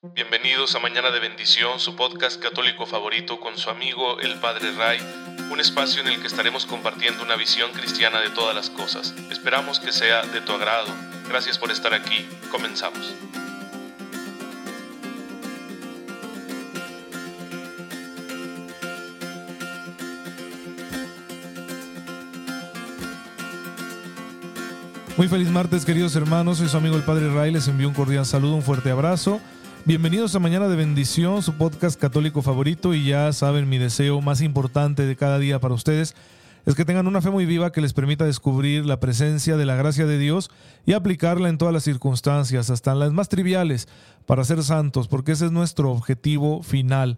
Bienvenidos a Mañana de Bendición, su podcast católico favorito con su amigo el Padre Ray, un espacio en el que estaremos compartiendo una visión cristiana de todas las cosas. Esperamos que sea de tu agrado. Gracias por estar aquí. Comenzamos. Muy feliz martes, queridos hermanos. Soy su amigo el Padre Ray. Les envío un cordial saludo, un fuerte abrazo. Bienvenidos a Mañana de Bendición, su podcast católico favorito. Y ya saben, mi deseo más importante de cada día para ustedes es que tengan una fe muy viva que les permita descubrir la presencia de la gracia de Dios y aplicarla en todas las circunstancias, hasta en las más triviales, para ser santos, porque ese es nuestro objetivo final.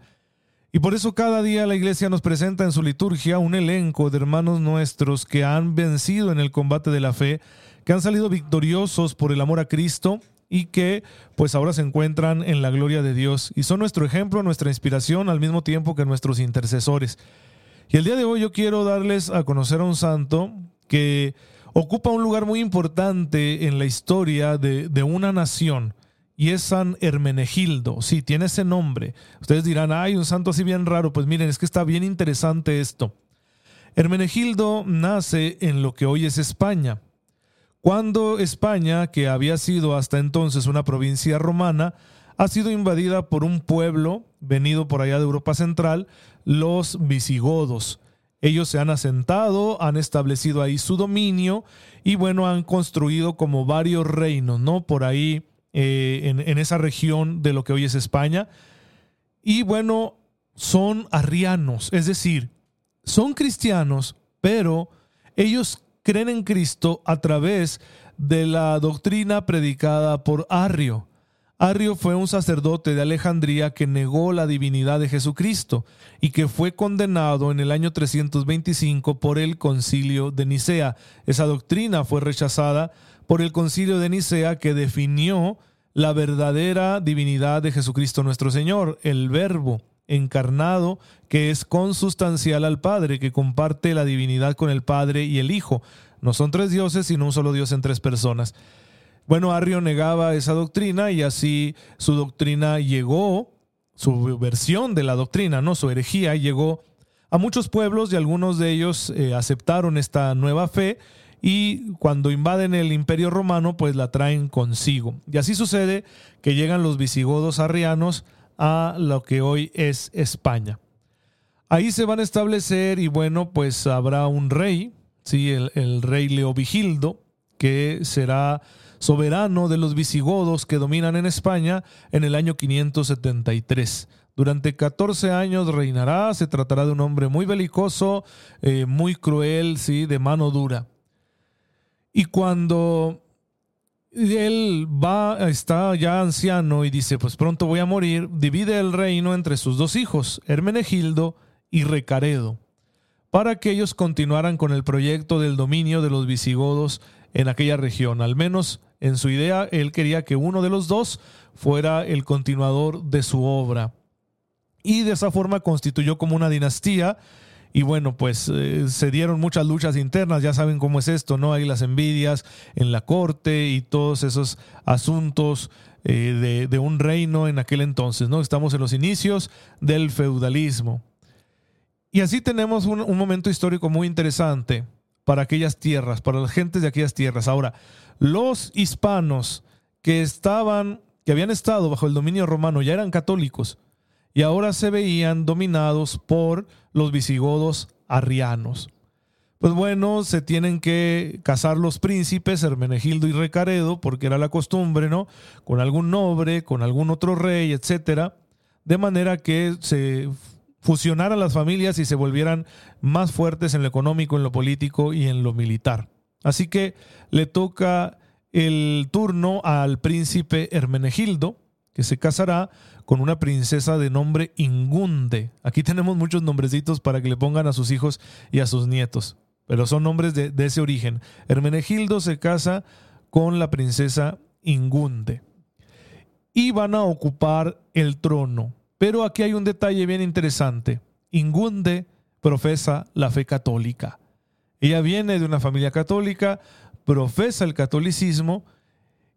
Y por eso cada día la iglesia nos presenta en su liturgia un elenco de hermanos nuestros que han vencido en el combate de la fe que han salido victoriosos por el amor a Cristo y que pues ahora se encuentran en la gloria de Dios y son nuestro ejemplo, nuestra inspiración al mismo tiempo que nuestros intercesores. Y el día de hoy yo quiero darles a conocer a un santo que ocupa un lugar muy importante en la historia de, de una nación y es San Hermenegildo. Sí, tiene ese nombre. Ustedes dirán, hay un santo así bien raro. Pues miren, es que está bien interesante esto. Hermenegildo nace en lo que hoy es España cuando España, que había sido hasta entonces una provincia romana, ha sido invadida por un pueblo venido por allá de Europa Central, los visigodos. Ellos se han asentado, han establecido ahí su dominio y bueno, han construido como varios reinos, ¿no? Por ahí eh, en, en esa región de lo que hoy es España. Y bueno, son arrianos, es decir, son cristianos, pero ellos creen en Cristo a través de la doctrina predicada por Arrio. Arrio fue un sacerdote de Alejandría que negó la divinidad de Jesucristo y que fue condenado en el año 325 por el concilio de Nicea. Esa doctrina fue rechazada por el concilio de Nicea que definió la verdadera divinidad de Jesucristo nuestro Señor, el verbo encarnado que es consustancial al Padre, que comparte la divinidad con el Padre y el Hijo. No son tres dioses, sino un solo Dios en tres personas. Bueno, Arrio negaba esa doctrina y así su doctrina llegó, su versión de la doctrina, no su herejía, llegó a muchos pueblos y algunos de ellos eh, aceptaron esta nueva fe y cuando invaden el imperio romano pues la traen consigo. Y así sucede que llegan los visigodos arrianos a lo que hoy es España. Ahí se van a establecer y bueno, pues habrá un rey, ¿sí? el, rey Leovigildo, que será soberano de los visigodos que dominan en España en el año 573. Durante 14 años reinará, se tratará de un hombre muy belicoso, eh, muy cruel, ¿sí? de mano dura. Y cuando él va, está ya anciano y dice, pues pronto voy a morir, divide el reino entre sus dos hijos, Hermenegildo y Recaredo, para que ellos continuaran con el proyecto del dominio de los visigodos en aquella región. Al menos en su idea, él quería que uno de los dos fuera el continuador de su obra. Y de esa forma constituyó como una dinastía y bueno, pues eh, se dieron muchas luchas internas, ya saben cómo es esto, ¿no? Hay las envidias en la corte y todos esos asuntos eh, de, un reino en aquel entonces, ¿no? Estamos en los inicios del feudalismo. Y así tenemos un, un momento histórico muy interesante para aquellas tierras, para las gentes de aquellas tierras. Ahora, los hispanos que estaban, que habían estado bajo el dominio romano, ya eran católicos y ahora se veían dominados por los visigodos arrianos. Pues bueno, se tienen que casar los príncipes, Hermenegildo y Recaredo, porque era la costumbre, ¿no? Con algún noble, con algún otro rey, etcétera, de manera que se fusionaran las familias y se volvieran más fuertes en lo económico, en lo político y en lo militar. Así que le toca el turno al príncipe Hermenegildo, se casará con una princesa de nombre Ingunde. Aquí tenemos muchos nombrecitos para que le pongan a sus hijos y a sus nietos, pero son nombres de, de ese origen. Hermenegildo se casa con la princesa Ingunde y van a ocupar el trono. Pero aquí hay un detalle bien interesante. Ingunde profesa la fe católica. Ella viene de una familia católica, profesa el catolicismo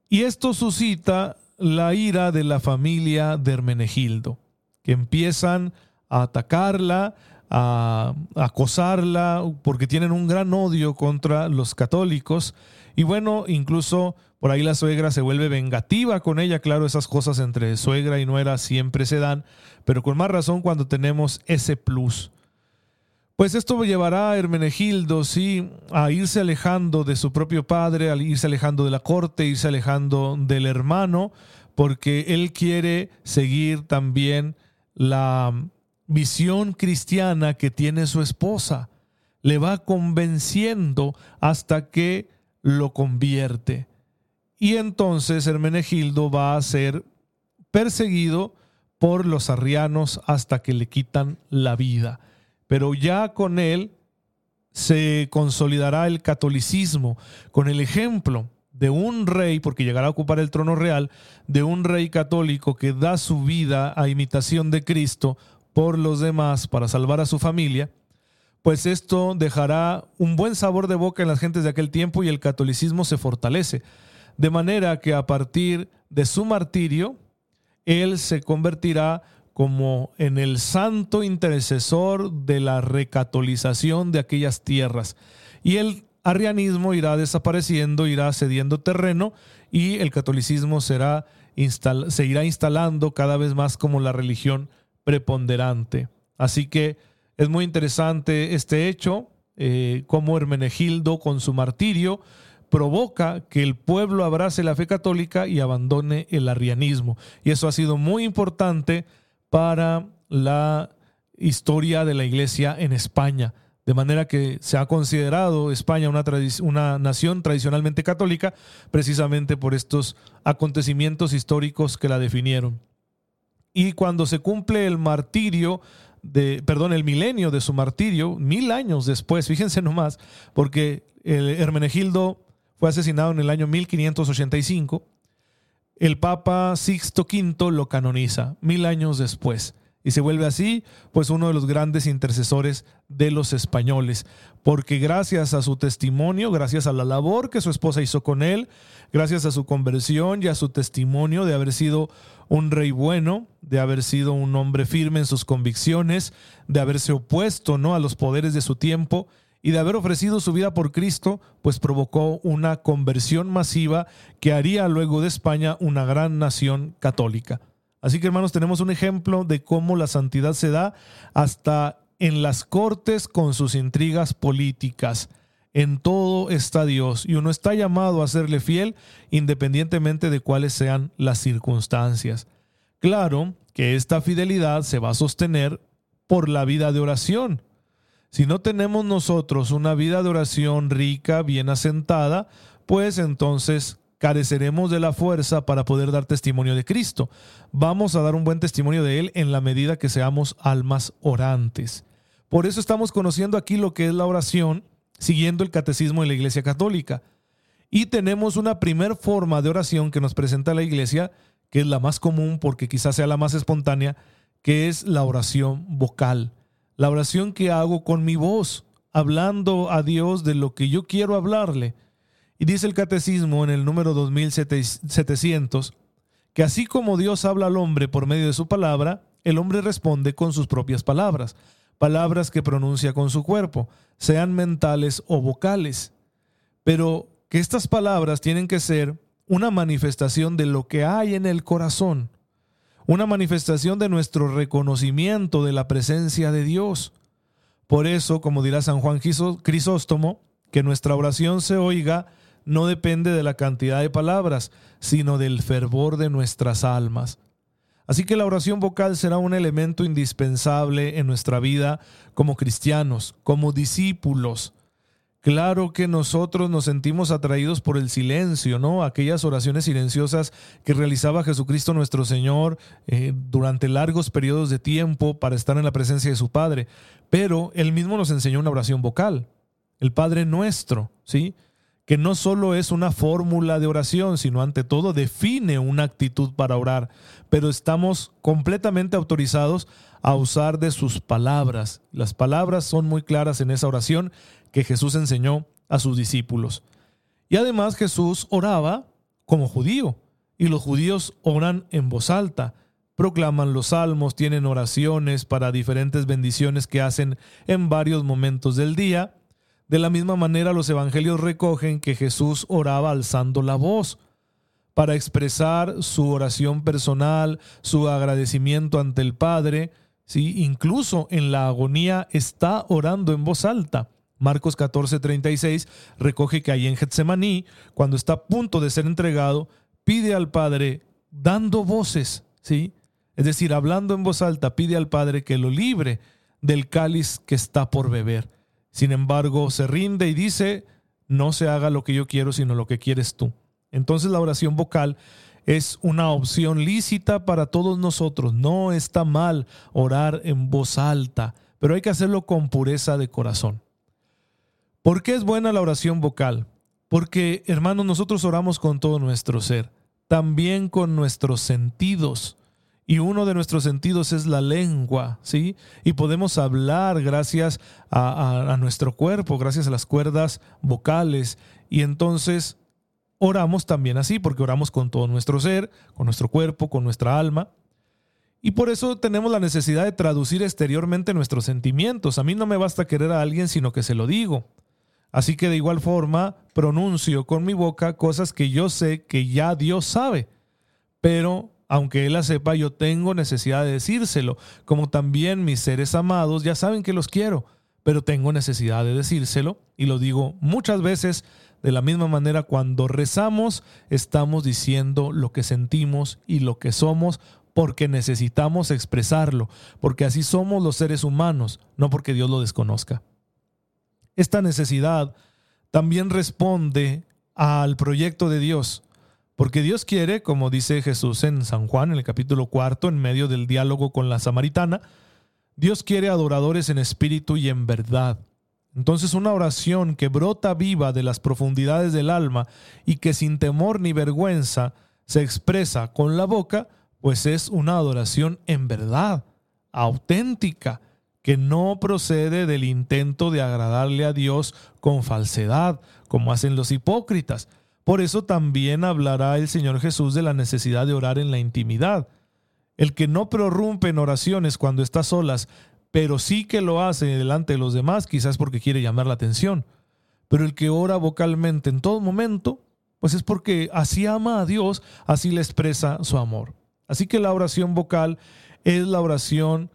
y esto suscita la ira de la familia de Hermenegildo, que empiezan a atacarla, a acosarla, porque tienen un gran odio contra los católicos. Y bueno, incluso por ahí la suegra se vuelve vengativa con ella. Claro, esas cosas entre suegra y nuera siempre se dan, pero con más razón cuando tenemos ese plus. Pues esto llevará a Hermenegildo, sí, a irse alejando de su propio padre, a irse alejando de la corte, irse alejando del hermano, porque él quiere seguir también la visión cristiana que tiene su esposa. Le va convenciendo hasta que lo convierte. Y entonces Hermenegildo va a ser perseguido por los arrianos hasta que le quitan la vida. Pero ya con él se consolidará el catolicismo, con el ejemplo de un rey, porque llegará a ocupar el trono real, de un rey católico que da su vida a imitación de Cristo por los demás para salvar a su familia, pues esto dejará un buen sabor de boca en las gentes de aquel tiempo y el catolicismo se fortalece. De manera que a partir de su martirio, él se convertirá como en el santo intercesor de la recatolización de aquellas tierras. Y el arrianismo irá desapareciendo, irá cediendo terreno y el catolicismo será se irá instalando cada vez más como la religión preponderante. Así que es muy interesante este hecho, eh, como Hermenegildo con su martirio provoca que el pueblo abrace la fe católica y abandone el arrianismo. Y eso ha sido muy importante para la historia de la iglesia en España. De manera que se ha considerado España una, nación tradicionalmente católica precisamente por estos acontecimientos históricos que la definieron. Y cuando se cumple el martirio, de, perdón, el milenio de su martirio, mil años después, fíjense nomás, porque el Hermenegildo fue asesinado en el año 1585, el Papa Sixto V lo canoniza mil años después y se vuelve así, pues uno de los grandes intercesores de los españoles, porque gracias a su testimonio, gracias a la labor que su esposa hizo con él, gracias a su conversión y a su testimonio de haber sido un rey bueno, de haber sido un hombre firme en sus convicciones, de haberse opuesto ¿no? a los poderes de su tiempo y de haber ofrecido su vida por Cristo, pues provocó una conversión masiva que haría luego de España una gran nación católica. Así que hermanos, tenemos un ejemplo de cómo la santidad se da hasta en las cortes con sus intrigas políticas. En todo está Dios y uno está llamado a serle fiel independientemente de cuáles sean las circunstancias. Claro que esta fidelidad se va a sostener por la vida de oración. Si no tenemos nosotros una vida de oración rica, bien asentada, pues entonces careceremos de la fuerza para poder dar testimonio de Cristo. Vamos a dar un buen testimonio de Él en la medida que seamos almas orantes. Por eso estamos conociendo aquí lo que es la oración, siguiendo el catecismo de la Iglesia Católica. Y tenemos una primer forma de oración que nos presenta la Iglesia, que es la más común porque quizás sea la más espontánea, que es la oración vocal. La oración que hago con mi voz, hablando a Dios de lo que yo quiero hablarle. Y dice el catecismo en el número 2700 que así como Dios habla al hombre por medio de su palabra, el hombre responde con sus propias palabras, palabras que pronuncia con su cuerpo, sean mentales o vocales. Pero que estas palabras tienen que ser una manifestación de lo que hay en el corazón, una manifestación de nuestro reconocimiento de la presencia de Dios. Por eso, como dirá San Juan Crisóstomo, que nuestra oración se oiga no depende de la cantidad de palabras, sino del fervor de nuestras almas. Así que la oración vocal será un elemento indispensable en nuestra vida como cristianos, como discípulos. Claro que nosotros nos sentimos atraídos por el silencio, ¿no? Aquellas oraciones silenciosas que realizaba Jesucristo nuestro Señor eh, durante largos periodos de tiempo para estar en la presencia de su Padre. Pero Él mismo nos enseñó una oración vocal, el Padre nuestro, ¿sí? que no solo es una fórmula de oración, sino ante todo define una actitud para orar, pero estamos completamente autorizados a usar de sus palabras. Las palabras son muy claras en esa oración que Jesús enseñó a sus discípulos. Y además Jesús oraba como judío y los judíos oran en voz alta, proclaman los salmos, tienen oraciones para diferentes bendiciones que hacen en varios momentos del día. De la misma manera los evangelios recogen que Jesús oraba alzando la voz para expresar su oración personal, su agradecimiento ante el Padre, ¿sí? incluso en la agonía está orando en voz alta. Marcos 14:36 recoge que ahí en Getsemaní, cuando está a punto de ser entregado, pide al Padre dando voces, ¿sí? Es decir, hablando en voz alta, pide al Padre que lo libre del cáliz que está por beber. Sin embargo, se rinde y dice, no se haga lo que yo quiero, sino lo que quieres tú. Entonces la oración vocal es una opción lícita para todos nosotros. No está mal orar en voz alta, pero hay que hacerlo con pureza de corazón. ¿Por qué es buena la oración vocal? Porque, hermanos, nosotros oramos con todo nuestro ser, también con nuestros sentidos y uno de nuestros sentidos es la lengua, ¿sí? Y podemos hablar gracias a, nuestro cuerpo, gracias a las cuerdas vocales. Y entonces oramos también así, porque oramos con todo nuestro ser, con nuestro cuerpo, con nuestra alma. Y por eso tenemos la necesidad de traducir exteriormente nuestros sentimientos. A mí no me basta querer a alguien, sino que se lo digo. Así que de igual forma pronuncio con mi boca cosas que yo sé que ya Dios sabe, pero aunque Él la sepa, yo tengo necesidad de decírselo, como también mis seres amados ya saben que los quiero, pero tengo necesidad de decírselo y lo digo muchas veces. De la misma manera, cuando rezamos, estamos diciendo lo que sentimos y lo que somos porque necesitamos expresarlo, porque así somos los seres humanos, no porque Dios lo desconozca. Esta necesidad también responde al proyecto de Dios porque Dios quiere, como dice Jesús en San Juan, en el capítulo cuarto, en medio del diálogo con la samaritana, Dios quiere adoradores en espíritu y en verdad. Entonces una oración que brota viva de las profundidades del alma y que sin temor ni vergüenza se expresa con la boca, pues es una adoración en verdad, auténtica, que no procede del intento de agradarle a Dios con falsedad, como hacen los hipócritas, por eso también hablará el Señor Jesús de la necesidad de orar en la intimidad. El que no prorrumpe en oraciones cuando está solas, pero sí que lo hace delante de los demás, quizás porque quiere llamar la atención. Pero el que ora vocalmente en todo momento, pues es porque así ama a Dios, así le expresa su amor. Así que la oración vocal es la oración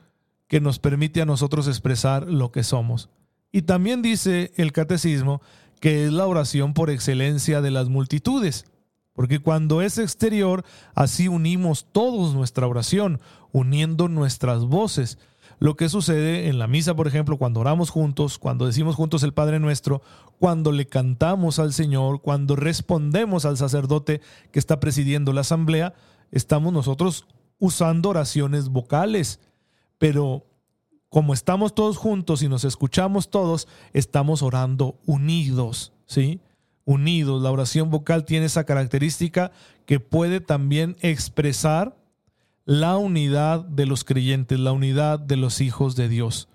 que nos permite a nosotros expresar lo que somos. Y también dice el catecismo que es la oración por excelencia de las multitudes. Porque cuando es exterior, así unimos todos nuestra oración, uniendo nuestras voces. Lo que sucede en la misa, por ejemplo, cuando oramos juntos, cuando decimos juntos el Padre Nuestro, cuando le cantamos al Señor, cuando respondemos al sacerdote que está presidiendo la asamblea, estamos nosotros usando oraciones vocales. Pero como estamos todos juntos y nos escuchamos todos, estamos orando unidos, ¿sí? Unidos. La oración vocal tiene esa característica que puede también expresar la unidad de los creyentes, la unidad de los hijos de Dios.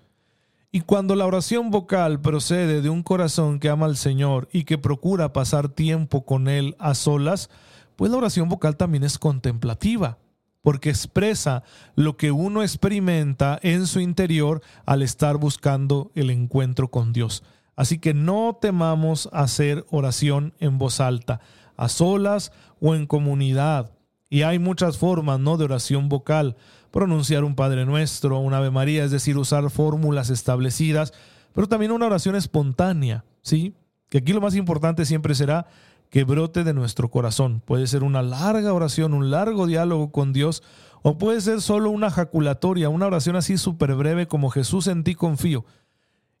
Y cuando la oración vocal procede de un corazón que ama al Señor y que procura pasar tiempo con Él a solas, pues la oración vocal también es contemplativa porque expresa lo que uno experimenta en su interior al estar buscando el encuentro con Dios. Así que no temamos hacer oración en voz alta, a solas o en comunidad. Y hay muchas formas, ¿no? De oración vocal. Pronunciar un Padre Nuestro, un Ave María, es decir, usar fórmulas establecidas, pero también una oración espontánea, ¿sí? Que aquí lo más importante siempre será que brote de nuestro corazón. Puede ser una larga oración, un largo diálogo con Dios, o puede ser solo una jaculatoria, una oración así súper breve como Jesús en ti confío.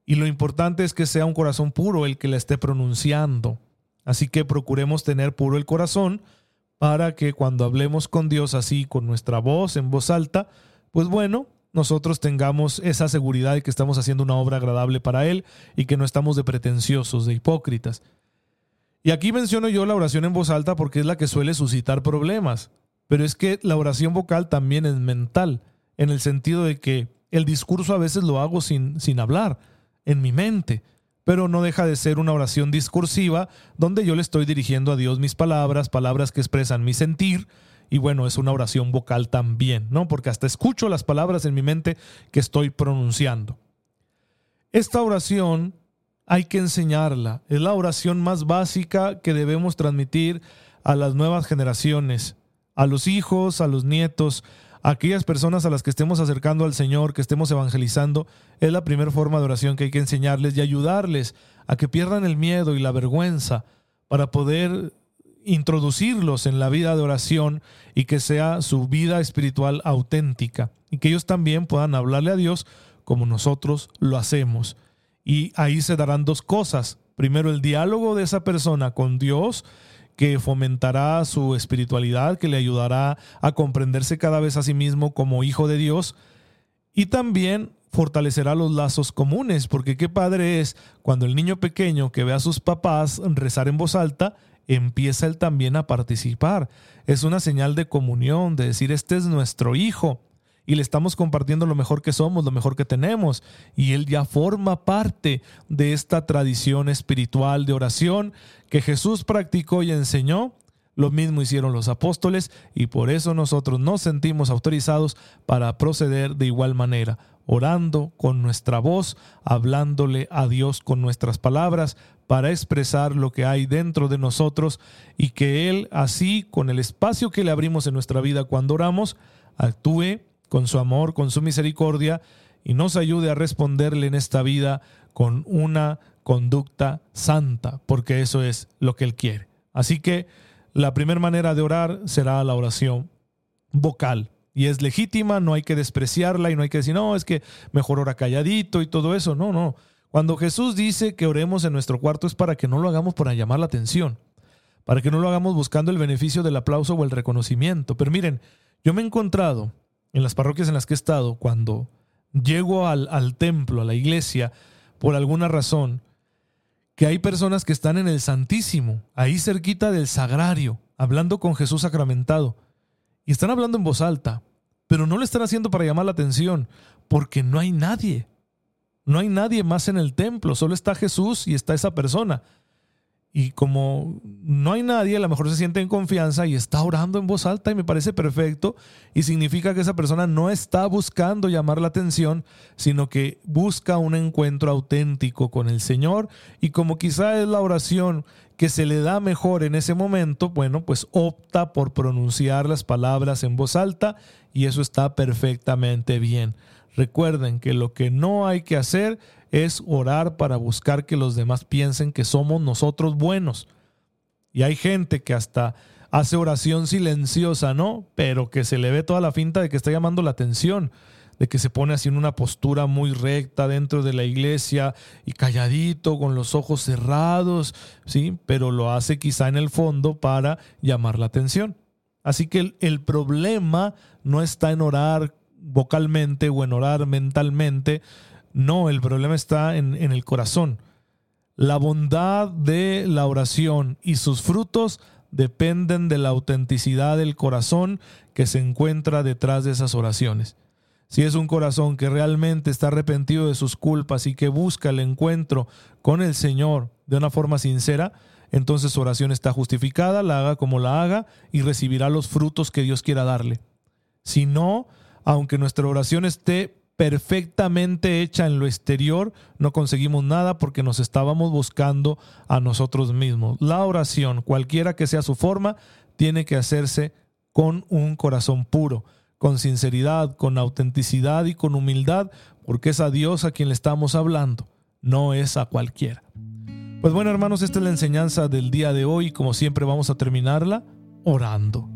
Y lo importante es que sea un corazón puro el que la esté pronunciando. Así que procuremos tener puro el corazón para que cuando hablemos con Dios así, con nuestra voz en voz alta, pues bueno, nosotros tengamos esa seguridad de que estamos haciendo una obra agradable para Él y que no estamos de pretenciosos, de hipócritas. Y aquí menciono yo la oración en voz alta porque es la que suele suscitar problemas. Pero es que la oración vocal también es mental, en el sentido de que el discurso a veces lo hago sin, sin hablar, en mi mente. pero no deja de ser una oración discursiva donde yo le estoy dirigiendo a Dios mis palabras, palabras que expresan mi sentir, y bueno, es una oración vocal también, ¿no? Porque hasta escucho las palabras en mi mente que estoy pronunciando. Esta oración hay que enseñarla, es la oración más básica que debemos transmitir a las nuevas generaciones, a los hijos, a los nietos, a aquellas personas a las que estemos acercando al Señor, que estemos evangelizando, es la primera forma de oración que hay que enseñarles y ayudarles a que pierdan el miedo y la vergüenza para poder introducirlos en la vida de oración y que sea su vida espiritual auténtica y que ellos también puedan hablarle a Dios como nosotros lo hacemos. Y ahí se darán dos cosas. Primero, el diálogo de esa persona con Dios que fomentará su espiritualidad, que le ayudará a comprenderse cada vez a sí mismo como hijo de Dios y también fortalecerá los lazos comunes, porque qué padre es cuando el niño pequeño que ve a sus papás rezar en voz alta, empieza él también a participar. Es una señal de comunión, de decir, este es nuestro hijo y le estamos compartiendo lo mejor que somos, lo mejor que tenemos. Y Él ya forma parte de esta tradición espiritual de oración que Jesús practicó y enseñó. Lo mismo hicieron los apóstoles y por eso nosotros nos sentimos autorizados para proceder de igual manera, orando con nuestra voz, hablándole a Dios con nuestras palabras, para expresar lo que hay dentro de nosotros y que Él así, con el espacio que le abrimos en nuestra vida cuando oramos, actúe con su amor, con su misericordia, y nos ayude a responderle en esta vida con una conducta santa, porque eso es lo que Él quiere. Así que la primera manera de orar será la oración vocal. Y es legítima, no hay que despreciarla y no hay que decir, no, es que mejor ora calladito y todo eso. No, no. Cuando Jesús dice que oremos en nuestro cuarto es para que no lo hagamos para llamar la atención, para que no lo hagamos buscando el beneficio del aplauso o el reconocimiento. Pero miren, yo me he encontrado en las parroquias en las que he estado, cuando llego al, templo, a la iglesia, por alguna razón, que hay personas que están en el Santísimo, ahí cerquita del Sagrario, hablando con Jesús sacramentado, y están hablando en voz alta, pero no lo están haciendo para llamar la atención, porque no hay nadie. No hay nadie más en el templo, solo está Jesús y está esa persona. Y como no hay nadie, a lo mejor se siente en confianza y está orando en voz alta y me parece perfecto. Y significa que esa persona no está buscando llamar la atención, sino que busca un encuentro auténtico con el Señor. Y como quizá es la oración que se le da mejor en ese momento, bueno, pues opta por pronunciar las palabras en voz alta y eso está perfectamente bien. Recuerden que lo que no hay que hacer es orar para buscar que los demás piensen que somos nosotros buenos. Y hay gente que hasta hace oración silenciosa, ¿no? Pero que se le ve toda la finta de que está llamando la atención, de que se pone así en una postura muy recta dentro de la iglesia y calladito, con los ojos cerrados, ¿sí? Pero lo hace quizá en el fondo para llamar la atención. Así que el, problema no está en orar vocalmente o en orar mentalmente. No, el problema está en, en el corazón. La bondad de la oración y sus frutos dependen de la autenticidad del corazón que se encuentra detrás de esas oraciones. Si es un corazón que realmente está arrepentido de sus culpas y que busca el encuentro con el Señor de una forma sincera, entonces su oración está justificada, la haga como la haga y recibirá los frutos que Dios quiera darle. Si no, aunque nuestra oración esté perfectamente hecha en lo exterior, no conseguimos nada porque nos estábamos buscando a nosotros mismos. La oración, cualquiera que sea su forma, tiene que hacerse con un corazón puro, con sinceridad, con autenticidad y con humildad, porque es a Dios a quien le estamos hablando, no es a cualquiera. Pues bueno, hermanos, esta es la enseñanza del día de hoy. Como siempre, vamos a terminarla orando.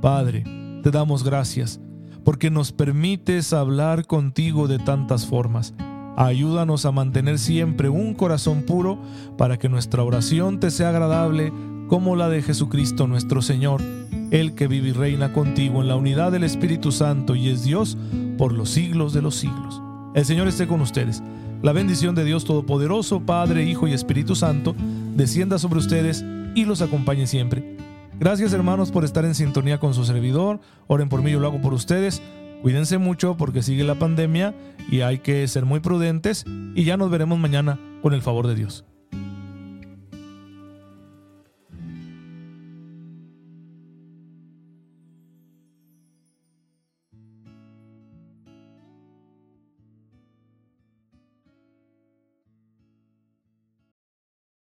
Padre, te damos gracias porque nos permites hablar contigo de tantas formas. Ayúdanos a mantener siempre un corazón puro para que nuestra oración te sea agradable como la de Jesucristo nuestro Señor, el que vive y reina contigo en la unidad del Espíritu Santo y es Dios por los siglos de los siglos. El Señor esté con ustedes. La bendición de Dios Todopoderoso, Padre, Hijo y Espíritu Santo, descienda sobre ustedes y los acompañe siempre. Gracias hermanos por estar en sintonía con su servidor. Oren por mí, yo lo hago por ustedes. Cuídense mucho porque sigue la pandemia y hay que ser muy prudentes y ya nos veremos mañana con el favor de Dios.